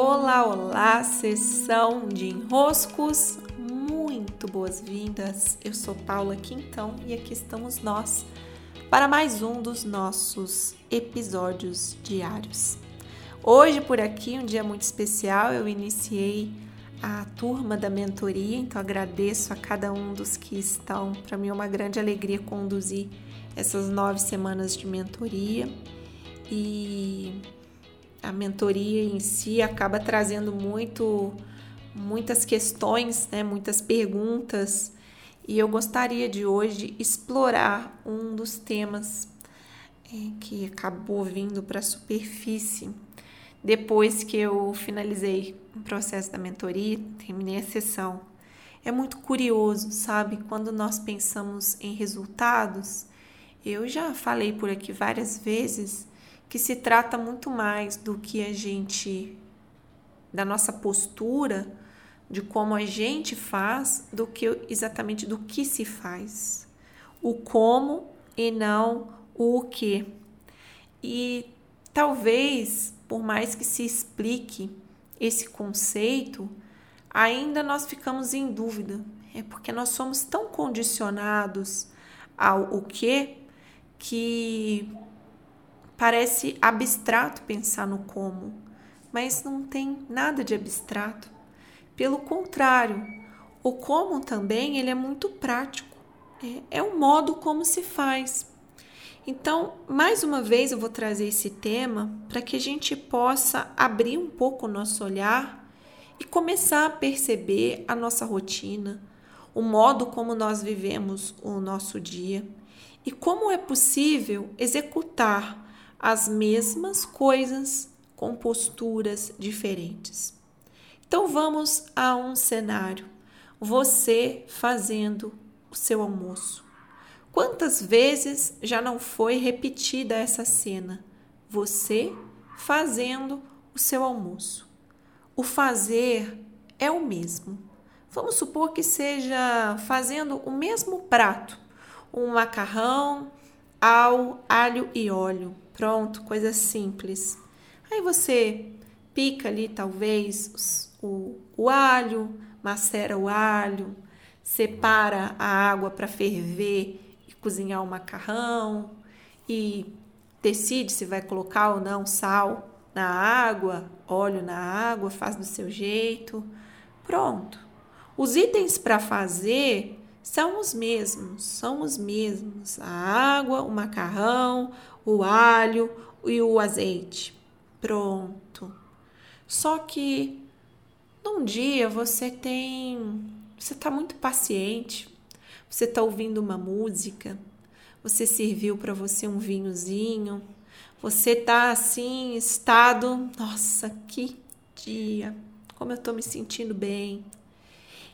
Olá, olá, sessão de enroscos, muito boas-vindas. Eu sou Paula Quintão e aqui estamos nós para mais um dos nossos episódios diários. Hoje, por aqui, um dia muito especial, eu iniciei a turma da mentoria, então agradeço a cada um dos que estão. Para mim é uma grande alegria conduzir essas nove semanas de mentoria e a mentoria em si acaba trazendo muito muitas questões, né, muitas perguntas, e eu gostaria de hoje explorar um dos temas é, que acabou vindo para a superfície depois que eu finalizei o processo da mentoria, terminei a sessão. É muito curioso, sabe? Quando nós pensamos em resultados, eu já falei por aqui várias vezes que se trata muito mais do que a gente, da nossa postura, de como a gente faz, do que exatamente do que se faz. O como e não o que. E talvez, por mais que se explique esse conceito, ainda nós ficamos em dúvida. É porque nós somos tão condicionados ao o que que Parece abstrato pensar no como, mas não tem nada de abstrato. Pelo contrário, o como também ele é muito prático. É, é o modo como se faz. Então, mais uma vez eu vou trazer esse tema para que a gente possa abrir um pouco o nosso olhar e começar a perceber a nossa rotina, o modo como nós vivemos o nosso dia e como é possível executar as mesmas coisas com posturas diferentes. Então vamos a um cenário. Você fazendo o seu almoço. Quantas vezes já não foi repetida essa cena? Você fazendo o seu almoço. O fazer é o mesmo. Vamos supor que seja fazendo o mesmo prato, um macarrão ao alho e óleo Pronto, coisa simples. Aí você pica ali, talvez, o, o alho, macera o alho, separa a água para ferver e cozinhar o macarrão e decide se vai colocar ou não sal na água, óleo na água, faz do seu jeito. Pronto. Os itens para fazer são os mesmos, são os mesmos: a água, o macarrão, o alho e o azeite. Pronto. Só que num dia você tem. Você está muito paciente, você está ouvindo uma música, você serviu para você um vinhozinho, você está assim, estado. Nossa, que dia! Como eu estou me sentindo bem.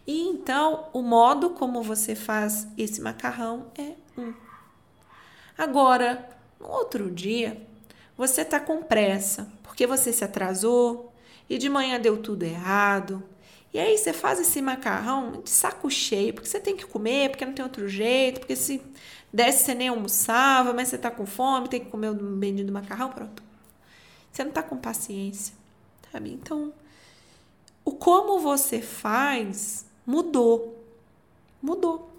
E então, o modo como você faz esse macarrão é um. Agora, no outro dia, você está com pressa, porque você se atrasou e de manhã deu tudo errado. E aí você faz esse macarrão de saco cheio, porque você tem que comer, porque não tem outro jeito, porque se desse você nem almoçava, mas você está com fome, tem que comer o bendito macarrão, pronto. Você não está com paciência, sabe? Então, o como você faz mudou. Mudou.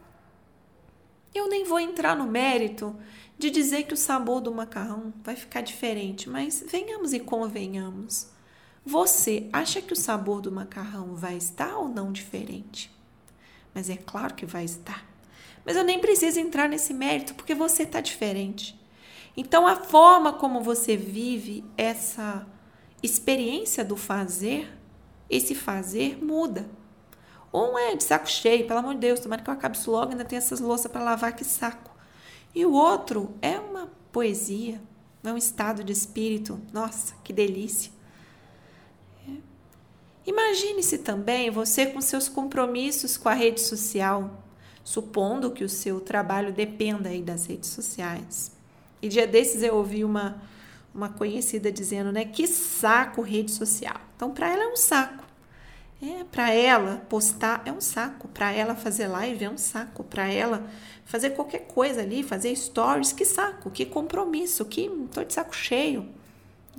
Eu nem vou entrar no mérito de dizer que o sabor do macarrão vai ficar diferente, mas venhamos e convenhamos. Você acha que o sabor do macarrão vai estar ou não diferente? Mas é claro que vai estar. Mas eu nem preciso entrar nesse mérito porque você está diferente. Então, a forma como você vive essa experiência do fazer, esse fazer muda. Um é de saco cheio, pelo amor de Deus, tomara que eu acabe isso logo, ainda tem essas louças para lavar, que saco. E o outro é uma poesia, é um estado de espírito. Nossa, que delícia! É. Imagine-se também você com seus compromissos com a rede social, supondo que o seu trabalho dependa aí das redes sociais. E dia desses eu ouvi uma, uma conhecida dizendo, né, que saco rede social. Então, para ela é um saco. É, para ela postar é um saco, para ela fazer live é um saco, para ela fazer qualquer coisa ali, fazer stories, que saco, que compromisso, que tô de saco cheio.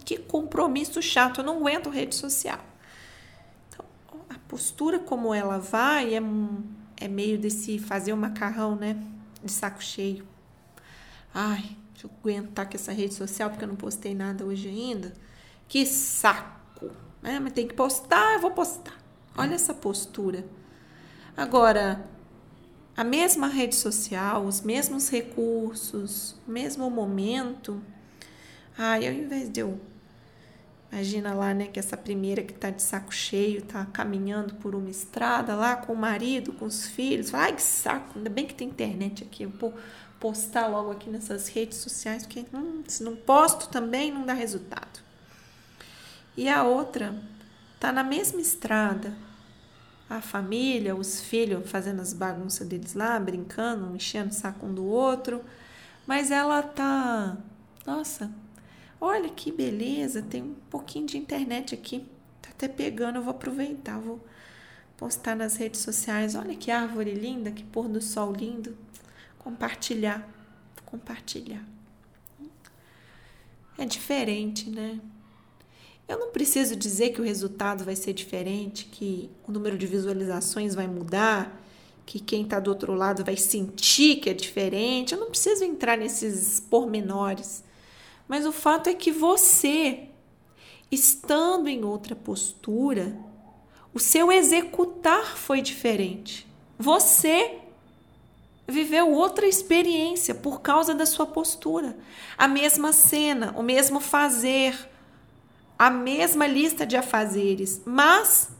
Que compromisso chato, eu não aguento rede social. postura como ela vai é, é meio desse fazer o macarrão, né? De saco cheio. Ai, deixa eu aguentar com essa rede social porque eu não postei nada hoje ainda. Que saco! Né? Mas tem que postar, eu vou postar. Olha essa postura. Agora, a mesma rede social, os mesmos recursos, o mesmo momento. Ai, ao invés de eu Imagina lá, né, que essa primeira que tá de saco cheio, tá caminhando por uma estrada lá com o marido, com os filhos. Ai, que saco, ainda bem que tem internet aqui. Eu vou postar logo aqui nessas redes sociais, porque hum, se não posto também não dá resultado. E a outra tá na mesma estrada. A família, os filhos fazendo as bagunças deles lá, brincando, enchendo o saco um do outro. Mas ela tá, nossa, Olha que beleza, tem um pouquinho de internet aqui. Tá até pegando, eu vou aproveitar, vou postar nas redes sociais. Olha que árvore linda, que pôr do sol lindo. Compartilhar, compartilhar. É diferente, né? Eu não preciso dizer que o resultado vai ser diferente, que o número de visualizações vai mudar, que quem está do outro lado vai sentir que é diferente. Eu não preciso entrar nesses pormenores. Mas o fato é que você, estando em outra postura, o seu executar foi diferente. Você viveu outra experiência por causa da sua postura. A mesma cena, o mesmo fazer, a mesma lista de afazeres, mas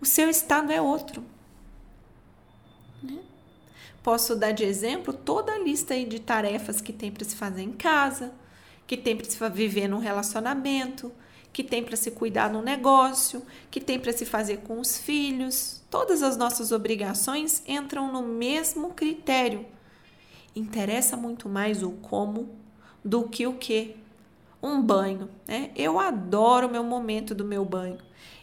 o seu estado é outro. Né? Posso dar de exemplo toda a lista de tarefas que tem para se fazer em casa, que tem para se viver num relacionamento, que tem para se cuidar no negócio, que tem para se fazer com os filhos. Todas as nossas obrigações entram no mesmo critério. Interessa muito mais o como do que o que. Um banho, né? Eu adoro o meu momento do meu banho.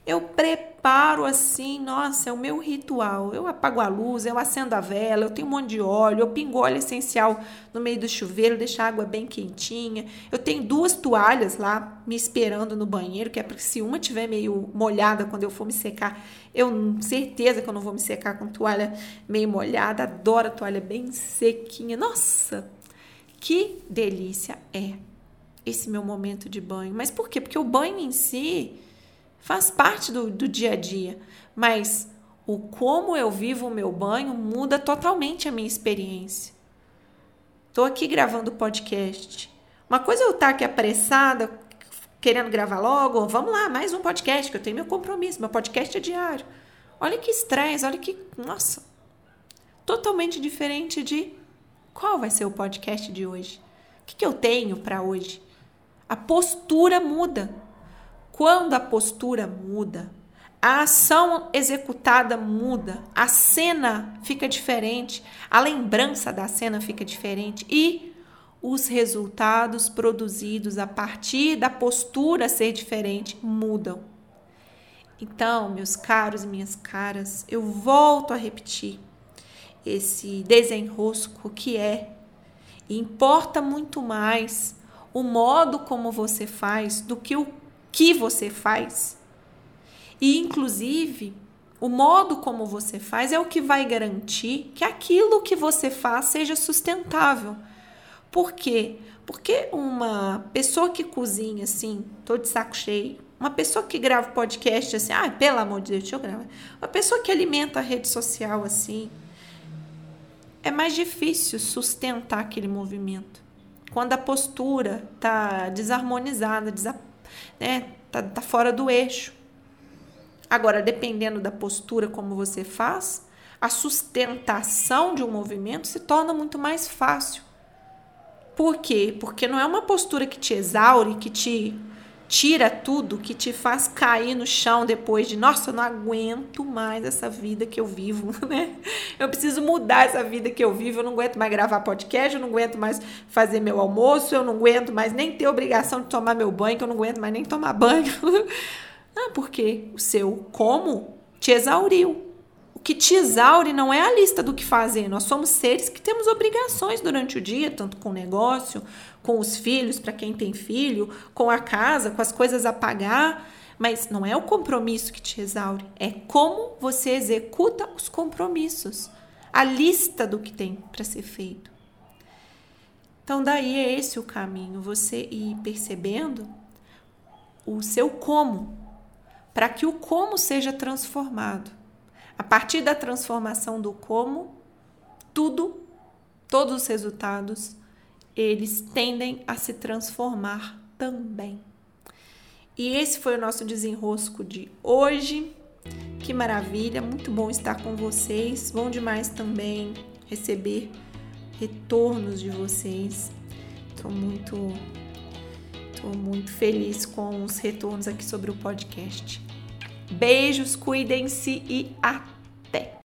Eu preparo assim, nossa, é o meu ritual. Eu apago a luz, eu acendo a vela, eu tenho um monte de óleo, eu pingo óleo essencial no meio do chuveiro, deixo a água bem quentinha. Eu tenho duas toalhas lá me esperando no banheiro, que é porque se uma tiver meio molhada quando eu for me secar, eu certeza que eu não vou me secar com toalha meio molhada. Adoro a toalha bem sequinha. Nossa, que delícia é esse meu momento de banho. Mas por quê? Porque o banho em si faz parte do, do dia a dia, mas o como eu vivo o meu banho muda totalmente a minha experiência. Estou aqui gravando podcast. Uma coisa é eu estar tá aqui apressada, querendo gravar logo, vamos lá, mais um podcast, que eu tenho meu compromisso, meu podcast é diário. Olha que estresse, olha que. Nossa! Totalmente diferente de qual vai ser o podcast de hoje. O que, que eu tenho para hoje? A postura muda. Quando a postura muda, a ação executada muda, a cena fica diferente, a lembrança da cena fica diferente e os resultados produzidos a partir da postura ser diferente mudam. Então, meus caros e minhas caras, eu volto a repetir esse desenrosco que é importa muito mais o modo como você faz do que o que você faz. E, inclusive, o modo como você faz é o que vai garantir que aquilo que você faz seja sustentável. Por quê? Porque uma pessoa que cozinha assim, tô de saco cheio, uma pessoa que grava podcast assim, ah, pelo amor de Deus, deixa eu gravar. Uma pessoa que alimenta a rede social assim, é mais difícil sustentar aquele movimento. Quando a postura tá desarmonizada, né? Tá, tá fora do eixo. Agora, dependendo da postura como você faz, a sustentação de um movimento se torna muito mais fácil. Por quê? Porque não é uma postura que te exaure, que te tira tudo, que te faz cair no chão depois de, nossa, eu não aguento mais essa vida que eu vivo, né? Eu preciso mudar essa vida que eu vivo, eu não aguento mais gravar podcast, eu não aguento mais fazer meu almoço, eu não aguento mais nem ter obrigação de tomar meu banho, que eu não aguento mais nem tomar banho. ah, porque o seu como te exauriu. O que te exaure não é a lista do que fazer. Nós somos seres que temos obrigações durante o dia, tanto com o negócio, com os filhos, para quem tem filho, com a casa, com as coisas a pagar. Mas não é o compromisso que te exaure, é como você executa os compromissos, a lista do que tem para ser feito. Então, daí é esse o caminho, você ir percebendo o seu como, para que o como seja transformado. A partir da transformação do como, tudo, todos os resultados, eles tendem a se transformar também. E esse foi o nosso desenrosco de hoje. Que maravilha, muito bom estar com vocês. Bom demais também receber retornos de vocês. Estou muito, tô muito feliz com os retornos aqui sobre o podcast. Beijos, cuidem-se e até!